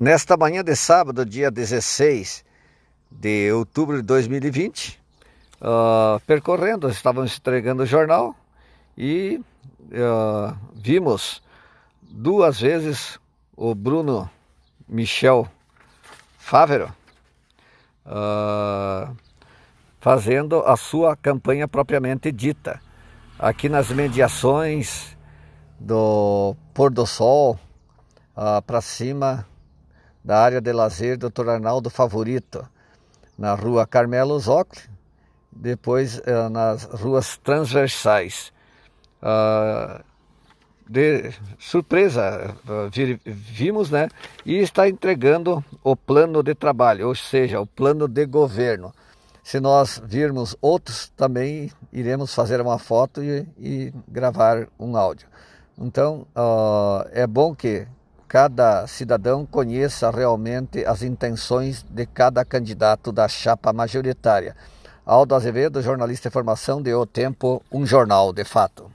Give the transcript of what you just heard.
Nesta manhã de sábado, dia 16 de outubro de 2020, uh, ah, percorrendo, estávamos entregando o jornal e uh, vimos duas vezes o Bruno Michel Fávero uh, fazendo a sua campanha propriamente dita, aqui nas mediações do Pôr do Sol para cima da área de lazer Dr. Arnaldo Favorito, na rua Carmelo Zocli, depois uh, nas ruas transversais. Uh, de surpresa, uh, vimos, né? E está entregando o plano de trabalho, ou seja, o plano de governo. Se nós virmos outros, também iremos fazer uma foto e, e gravar um áudio. Então, é bom que cada cidadão conheça realmente as intenções de cada candidato da chapa majoritária. Aldo Azevedo, jornalista de formação de O Tempo, um jornal de fato.